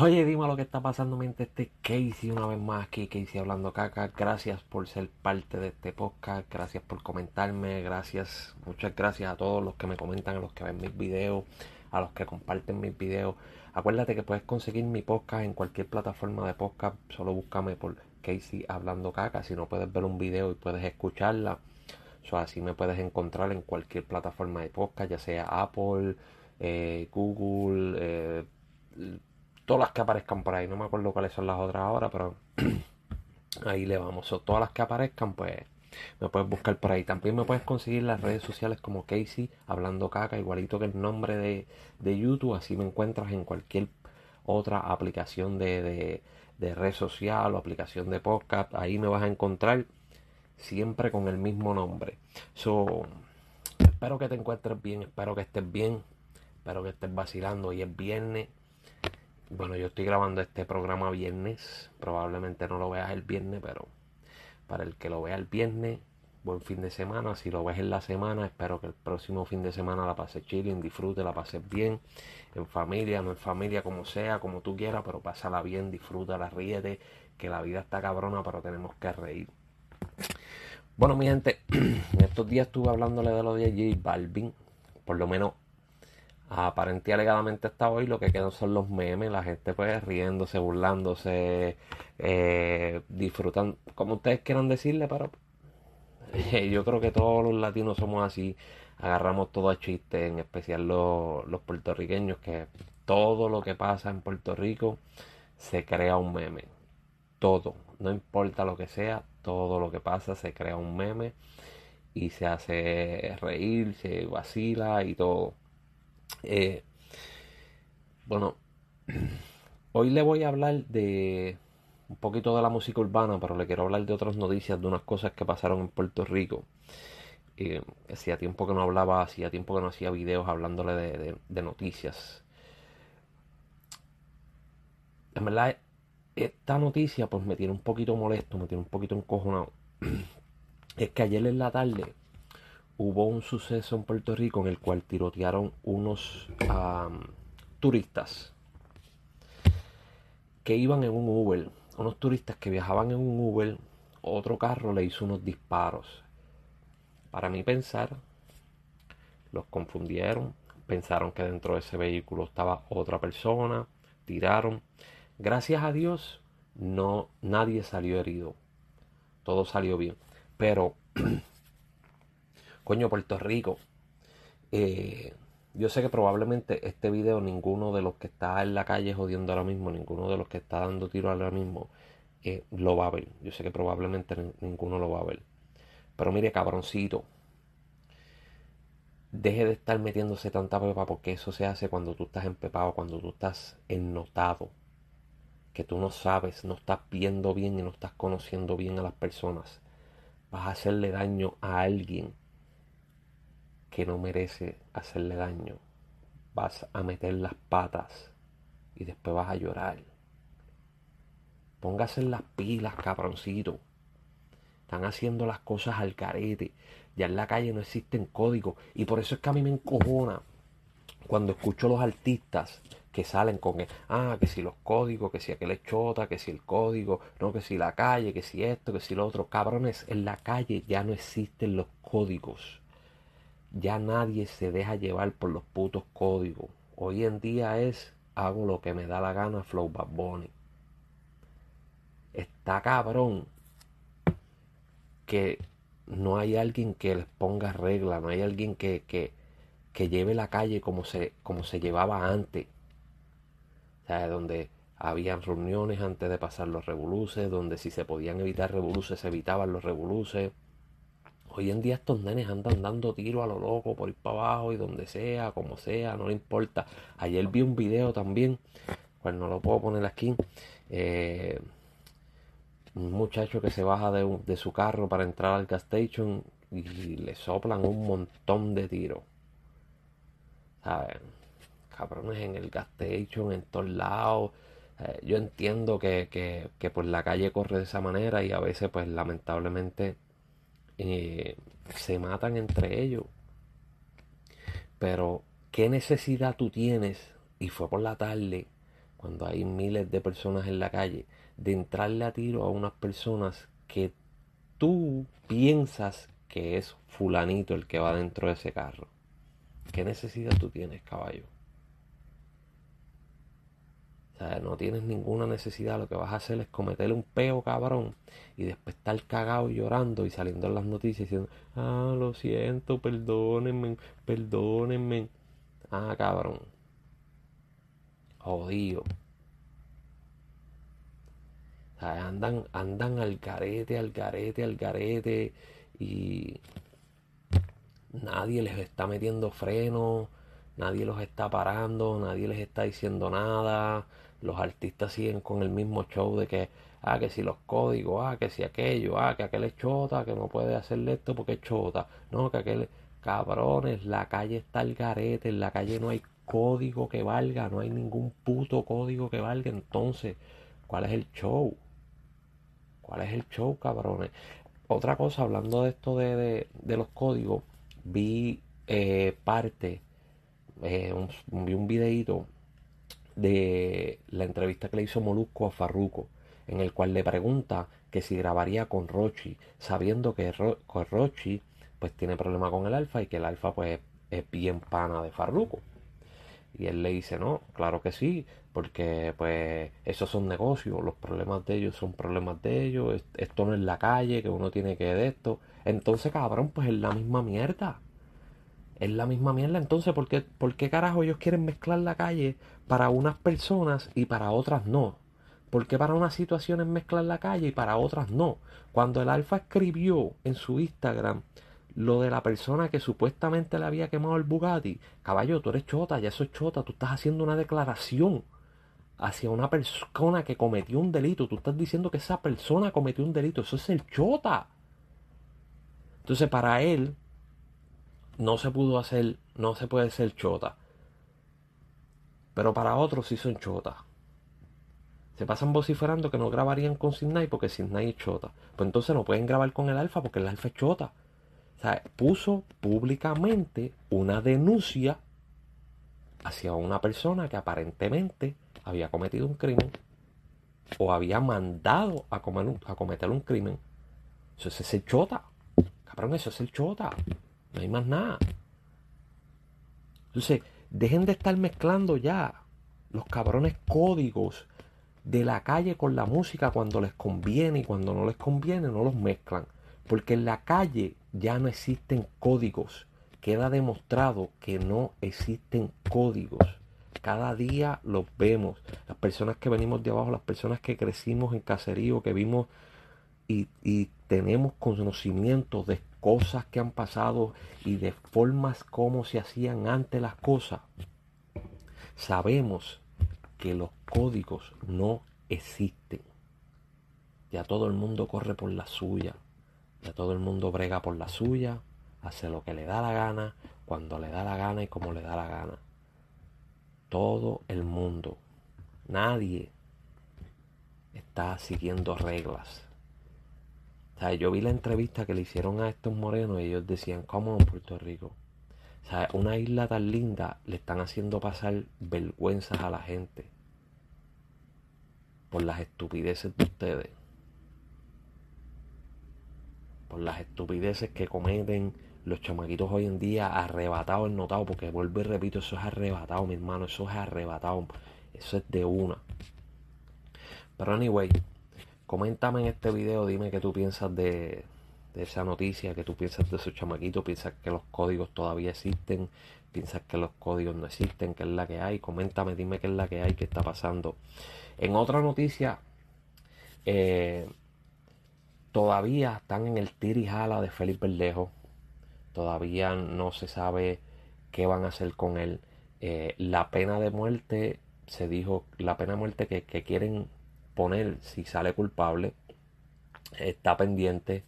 Oye, dime lo que está pasando mientras este Casey una vez más aquí, Casey hablando caca. Gracias por ser parte de este podcast, gracias por comentarme, gracias, muchas gracias a todos los que me comentan, a los que ven mis videos, a los que comparten mis videos. Acuérdate que puedes conseguir mi podcast en cualquier plataforma de podcast, solo búscame por Casey hablando caca, si no puedes ver un video y puedes escucharla. O así me puedes encontrar en cualquier plataforma de podcast, ya sea Apple, eh, Google, eh, todas las que aparezcan por ahí. No me acuerdo cuáles son las otras ahora, pero ahí le vamos. todas las que aparezcan, pues me puedes buscar por ahí. También me puedes conseguir las redes sociales como Casey, hablando caca, igualito que el nombre de, de YouTube. Así me encuentras en cualquier otra aplicación de, de, red social o aplicación de podcast. Ahí me vas a encontrar siempre con el mismo nombre. So, espero que te encuentres bien, espero que estés bien, espero que estés vacilando. Hoy es viernes bueno, yo estoy grabando este programa viernes. Probablemente no lo veas el viernes, pero para el que lo vea el viernes, buen fin de semana. Si lo ves en la semana, espero que el próximo fin de semana la pases chilling, disfrute, la pases bien. En familia, no en familia, como sea, como tú quieras, pero pásala bien, disfrútala, ríete. Que la vida está cabrona, pero tenemos que reír. Bueno, mi gente, en estos días estuve hablándole de lo de J Balvin. Por lo menos aparente y alegadamente hasta hoy lo que quedan son los memes, la gente pues riéndose, burlándose, eh, disfrutan, como ustedes quieran decirle, pero yo creo que todos los latinos somos así, agarramos todo a chiste, en especial los, los puertorriqueños, que todo lo que pasa en Puerto Rico se crea un meme, todo, no importa lo que sea, todo lo que pasa se crea un meme y se hace reír, se vacila y todo. Eh, bueno, hoy le voy a hablar de un poquito de la música urbana, pero le quiero hablar de otras noticias, de unas cosas que pasaron en Puerto Rico. Eh, hacía tiempo que no hablaba, hacía tiempo que no hacía videos hablándole de, noticias. En verdad, esta noticia pues me tiene un poquito molesto, me tiene un poquito encojonado. es que ayer en la tarde hubo un suceso en Puerto Rico en el cual tirotearon unos turistas que iban en un Uber. Unos turistas que viajaban en un Uber, otro carro le hizo unos disparos. Para mí pensar, los confundieron, pensaron que dentro de ese vehículo estaba otra persona, tiraron. Gracias a Dios, no nadie salió herido. Todo salió bien. Pero Coño, Puerto Rico. Eh, yo sé que probablemente este video ninguno de los que está en la calle jodiendo ahora mismo, ninguno de los que está dando tiro ahora mismo, eh, lo va a ver. Yo sé que probablemente ninguno lo va a ver. Pero mire, cabroncito. Deje de estar metiéndose tanta pepa porque eso se hace cuando tú estás empepado, cuando tú estás ennotado. Que tú no sabes, no estás viendo bien y no estás conociendo bien a las personas. Vas a hacerle daño a alguien que no merece hacerle daño. Vas a meter las patas y después vas a llorar. Póngase en las pilas, cabroncito. Están haciendo las cosas al carete. Ya en la calle no existen códigos. Y por eso es que a mí me encojona cuando escucho los artistas que salen con ah, que si los códigos, que si aquel es chota, que si el código, no, que si la calle, que si esto, que si lo otro. Cabrones, en la calle ya no existen los códigos. Ya nadie se deja llevar por los putos códigos. Hoy en día es hago lo que me da la gana Flow Bad Bunny. Está cabrón que no hay alguien que les ponga regla, no hay alguien que, que, que lleve la calle como se, como se llevaba antes. O donde habían reuniones antes de pasar los revoluces, donde si se podían evitar revoluces, se evitaban los revoluces Hoy en día estos nenes andan dando tiro a lo loco por ir para abajo y donde sea, como sea, no le importa. Ayer vi un video también, pues no lo puedo poner aquí. Eh, un muchacho que se baja de, su carro para entrar al gas station y, le soplan un montón de tiros. ¿Saben? Cabrones en el gas station, en todos lados. Eh, yo entiendo que, que, que por la calle corre de esa manera y a veces pues lamentablemente eh, se matan entre ellos. Pero, ¿qué necesidad tú tienes? Y fue por la tarde, cuando hay miles de personas en la calle, de entrarle a tiro a unas personas que tú piensas que es fulanito el que va dentro de ese carro. ¿Qué necesidad tú tienes, caballo? No tienes ninguna necesidad. Lo que vas a hacer es cometerle un peo, cabrón. Y después estar cagado llorando y saliendo en las noticias diciendo, ah, lo siento, perdónenme, perdónenme. Ah, cabrón. Jodido. Andan, andan al garete, al garete, al garete. Y nadie les está metiendo freno, nadie los está parando, nadie les está diciendo nada. Los artistas siguen con el mismo show de que, ah, que si los códigos, ah, que si aquello, ah, que aquel es chota, que no puede hacerle esto porque es chota. No, que aquel, cabrones, la calle está al garete, en la calle no hay código que valga, no hay ningún puto código que valga. Entonces, ¿cuál es el show? ¿Cuál es el show, cabrones? Otra cosa, hablando de esto de, de, los códigos, vi eh, parte, eh, vi un videito de la entrevista que le hizo Molusco a Farruco, en el cual le pregunta que si grabaría con Rochi, sabiendo que Rochi pues tiene problema con el alfa y que el alfa pues es bien pana de Farruco. Y él le dice, no, claro que sí, porque pues esos son negocios, los problemas de ellos son problemas de ellos, esto no es la calle, que uno tiene que de esto. Entonces, cabrón, pues es la misma mierda. Es la misma mierda. Entonces, ¿por qué, ¿por qué carajo ellos quieren mezclar la calle para unas personas y para otras no? ¿Por qué para unas situaciones mezclar la calle y para otras no? Cuando el Alfa escribió en su Instagram lo de la persona que supuestamente le había quemado el Bugatti, caballo, tú eres chota, ya eso es chota, tú estás haciendo una declaración hacia una persona que cometió un delito, tú estás diciendo que esa persona cometió un delito, eso es el chota. Entonces para él no se pudo hacer, no se puede ser chota. Pero para otros sí son chota. Se pasan vociferando que no grabarían con Sidney porque Sidney es chota. Pues entonces no pueden grabar con el alfa porque el alfa es chota sea, puso públicamente una denuncia hacia una persona que aparentemente había cometido un crimen o había mandado a, cometer un crimen. Eso es el chota. Cabrón, eso es el chota. No hay más nada. Entonces, dejen de estar mezclando ya los cabrones códigos de la calle con la música cuando les conviene y cuando no les conviene, no los mezclan. Porque en la calle ya no existen códigos. Queda demostrado que no existen códigos. Cada día los vemos. Las personas que venimos de abajo, las personas que crecimos en caserío, que vimos y, y tenemos conocimiento de cosas que han pasado y de formas como se hacían antes las cosas. Sabemos que los códigos no existen. Ya todo el mundo corre por la suya. Ya todo el mundo brega por la suya, hace lo que le da la gana, cuando le da la gana y como le da la gana. Todo el mundo. Nadie está siguiendo reglas. Sea, yo vi la entrevista que le hicieron a estos morenos y ellos decían, ¿cómo en Puerto Rico? Sea, una isla tan linda le están haciendo pasar vergüenzas a la gente por las estupideces de ustedes por las estupideces que cometen los chamaquitos hoy en día, arrebatados notado, porque vuelvo y repito, eso es arrebatado, mi hermano, eso es arrebatado, eso es de una. Pero anyway, coméntame en este video, dime qué tú piensas de, esa noticia, qué tú piensas de esos chamaquitos, piensas que los códigos todavía existen, piensas que los códigos no existen, qué es la que hay, coméntame, dime qué es la que hay, qué está pasando. En otra noticia, eh, todavía están en el tir y jala de Felipe Verdejo. Todavía no se sabe qué van a hacer con él. Eh, la pena de muerte, se dijo, la pena de muerte que, quieren poner si sale culpable, está pendiente.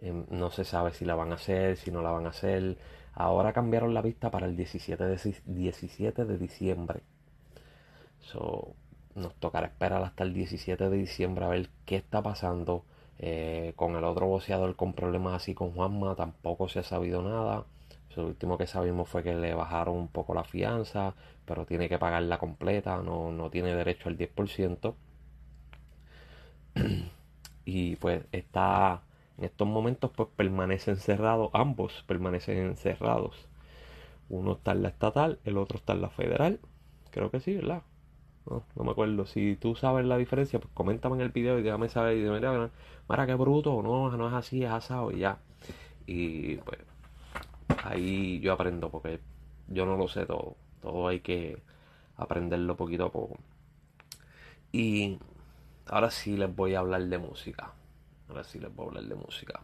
Em, no se sabe si la van a hacer, si no la van a hacer. Ahora cambiaron la vista para el 17 de, 17 de diciembre. So, nos tocará esperar hasta el 17 de diciembre a ver qué está pasando eh, con el otro boxeador con problemas así con Juanma tampoco se ha sabido nada. lo último que sabimos fue que le bajaron un poco la fianza, pero tiene que pagarla completa, no, no tiene derecho al 10%. Y pues está en estos momentos pues permanece encerrado, ambos permanecen encerrados. Uno está en la estatal, el otro está en la federal. Creo que sí, ¿verdad? No, me acuerdo. Si tú sabes la diferencia, pues coméntame en el video y déjame saber. Y mira, mira, qué bruto, no, no es así, es asado y ya. Y pues ahí yo aprendo porque yo no lo sé todo. Todo hay que aprenderlo poquito a poco. Y ahora sí les voy a hablar de música. Ahora sí les voy a hablar de música.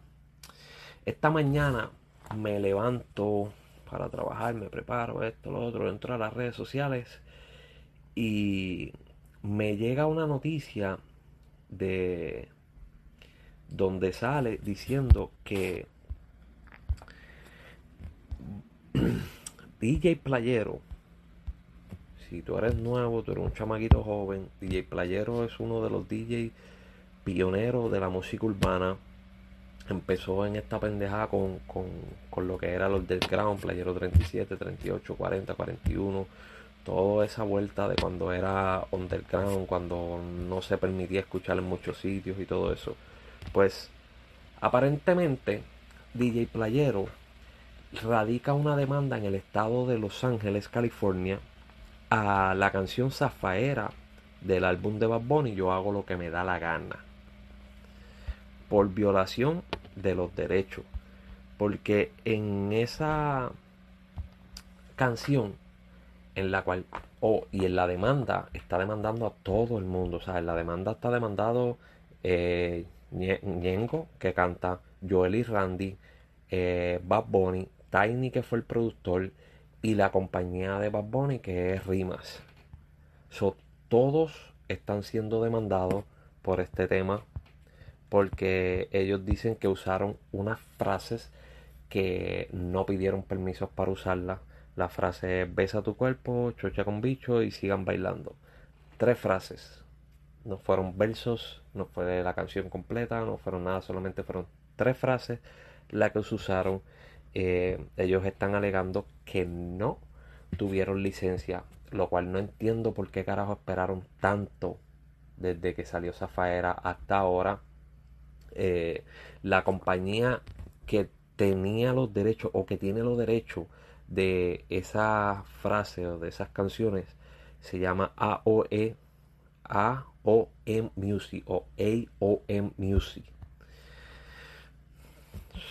Esta mañana me levanto para trabajar, me preparo esto, lo otro, entro a las redes sociales y me llega una noticia de donde sale diciendo que DJ Playero, tú eres nuevo, tú eres un chamaquito joven, DJ Playero es uno de los DJs pioneros de la música urbana. Empezó en esta pendejada con, con, lo que era los del ground, Playero 37, 38, 40, 41. Toda esa vuelta de cuando era underground, cuando no se permitía escuchar en muchos sitios y todo eso. Pues aparentemente DJ Playero radica una demanda en el estado de Los Ángeles, California, a la canción Zafaera del álbum de Bad Bunny, Yo hago lo que me da la gana, por violación de los derechos. Porque en esa canción, en la cual, oh, y en la demanda, está demandando a todo el mundo. O sea, en la demanda está demandado eh, que canta, Joel y Randy, eh, Bad Bunny, Tiny, que fue el productor, y la compañía de Bad Bunny, que es Rimas. todos están siendo demandados por este tema porque ellos dicen que usaron unas frases que no pidieron permisos para usarlas. La frase es besa tu cuerpo, chocha con bicho y sigan bailando. Tres frases. No fueron versos, no fue la canción completa, no fueron nada, solamente fueron tres frases las que se usaron eh, ellos están alegando que no tuvieron licencia, lo cual no entiendo por qué carajo esperaron tanto desde que salió Zafaera hasta ahora. Eh, la compañía que tenía los derechos o que tiene los derechos de esa frase o de esas canciones se llama AOE AOM Music o AOM Music.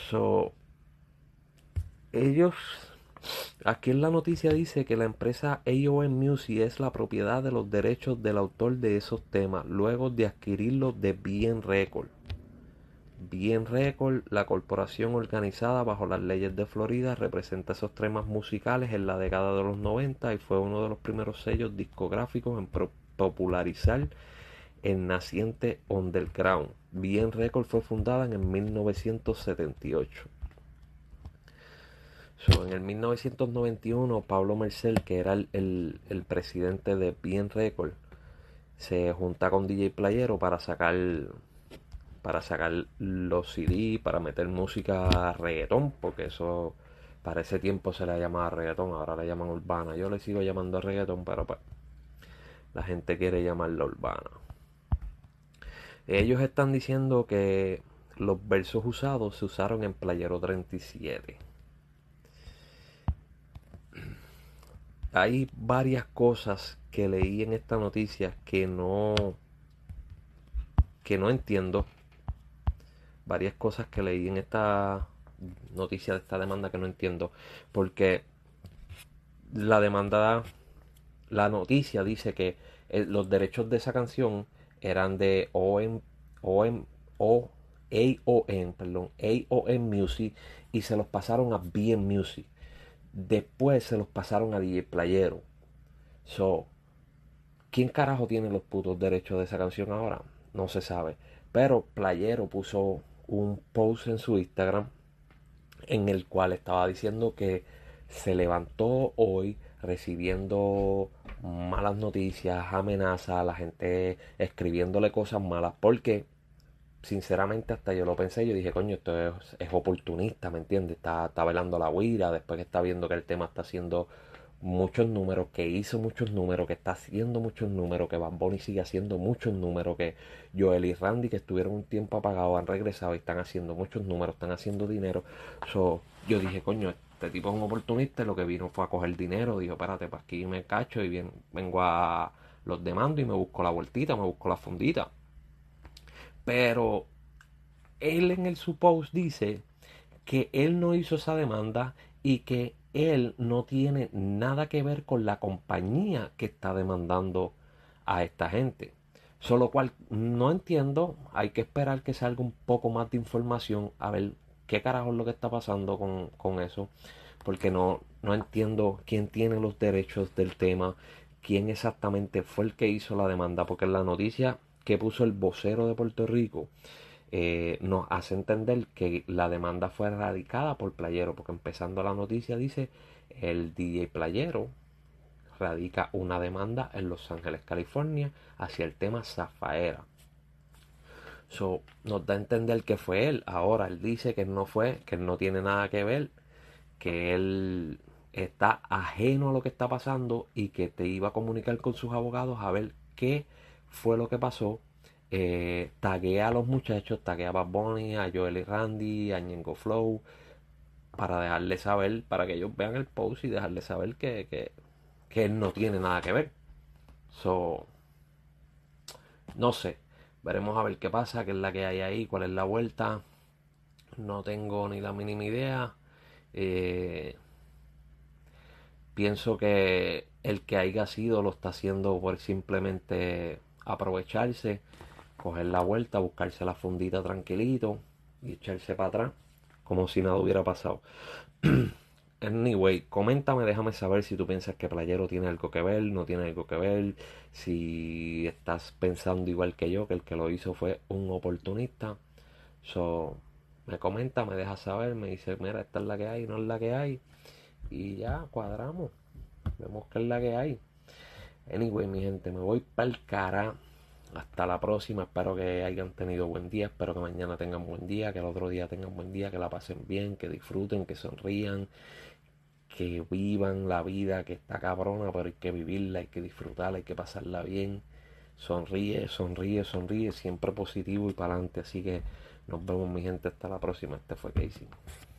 So, ellos, aquí en la noticia dice que la empresa AOM Music es la propiedad de los derechos del autor de esos temas, luego de adquirirlos de Bien Record. Bien Record, la corporación organizada bajo las leyes de Florida, representa esos temas musicales en la década de los 90 y fue uno de los primeros sellos discográficos en popularizar el naciente underground. Bien Record fue fundada en 1978 en el 1991, Pablo Mercel, que era el, presidente de Bien Record, se junta con DJ Playero para sacar para sacar los CD, para meter música a reggaetón, porque eso para ese tiempo se le llamaba reggaetón, ahora le llaman urbana. Yo le sigo llamando reggaetón, pero pues, la gente quiere llamarlo urbana. Ellos están diciendo que los versos usados se usaron en Playero 37. Hay varias cosas que leí en esta noticia que no que no entiendo. Varias cosas que leí en esta noticia de esta demanda que no entiendo. Porque la demanda la noticia dice que eh, los derechos de esa canción eran de OM OM o AOM perdón AOM Music y se los pasaron a BM Music Después se los pasaron a DJ Playero. So, ¿quién carajo tiene los putos derechos de esa canción ahora? No se sabe. Pero Playero puso un post en su Instagram en el cual estaba diciendo que se levantó hoy recibiendo malas noticias, amenazas, la gente escribiéndole cosas malas, porque sinceramente hasta yo lo pensé, yo dije, coño, esto es, oportunista, ¿me entiendes? Está, está velando la huira, después que está viendo que el tema está haciendo muchos números, que hizo muchos números, que está haciendo muchos números, que Bunny sigue haciendo muchos números, que Joel y Randy que estuvieron un tiempo apagados han regresado y están haciendo muchos números, están haciendo dinero. So, yo dije, coño, este tipo es un oportunista, lo que vino fue a coger dinero, dijo, espérate, para aquí me cacho y bien, vengo a los demando y me busco la vueltita, me busco la fundita. Pero él en el suppose dice que él no hizo esa demanda y que él no tiene nada que ver con la compañía que está demandando a esta gente. Solo cual no entiendo, hay que esperar que salga un poco más de información a ver qué carajo es lo que está pasando con, con eso, porque no, no entiendo quién tiene los derechos del tema, quién exactamente fue el que hizo la demanda, porque en la noticia que puso el vocero de Puerto Rico eh, nos hace entender que la demanda fue radicada por Playero, porque empezando la noticia dice el DJ Playero radica una demanda en Los Ángeles, California, hacia el tema Zafaera. So, nos da a entender que fue él. Ahora él dice que no fue, que no tiene nada que ver, que él está ajeno a lo que está pasando y que te iba a comunicar con sus abogados a ver qué fue lo que pasó eh, taguea a los muchachos, taguea a Bad Bunny, a Joel y Randy, a Ñengo Flow, para dejarles saber, para que ellos vean el post y dejarles saber que, que, que él no tiene nada que ver. So, no sé, veremos a ver qué pasa, qué es la que hay ahí, cuál es la vuelta. No tengo ni la mínima idea. Eh, pienso que el que haya sido lo está haciendo por simplemente aprovecharse coger la vuelta, buscarse la fundita tranquilito y echarse para atrás como si nada hubiera pasado. anyway, coméntame, déjame saber si tú piensas que Playero tiene algo que ver, no tiene algo que ver, si estás pensando igual que yo, que el que lo hizo fue un oportunista. So, me comenta, me deja saber, me dice, mira, esta es la que hay, no es la que hay. Y ya, cuadramos. Vemos que es la que hay. Anyway, mi gente, me voy para el cara. Hasta la próxima, espero que hayan tenido buen día, espero que mañana tengan buen día, que el otro día tengan buen día, que la pasen bien, que disfruten, que sonrían, que vivan la vida que está cabrona, pero hay que vivirla, hay que disfrutarla, hay que pasarla bien. Sonríe, sonríe, sonríe, siempre positivo y para adelante. Así que nos vemos mi gente, hasta la próxima. Este fue Casey.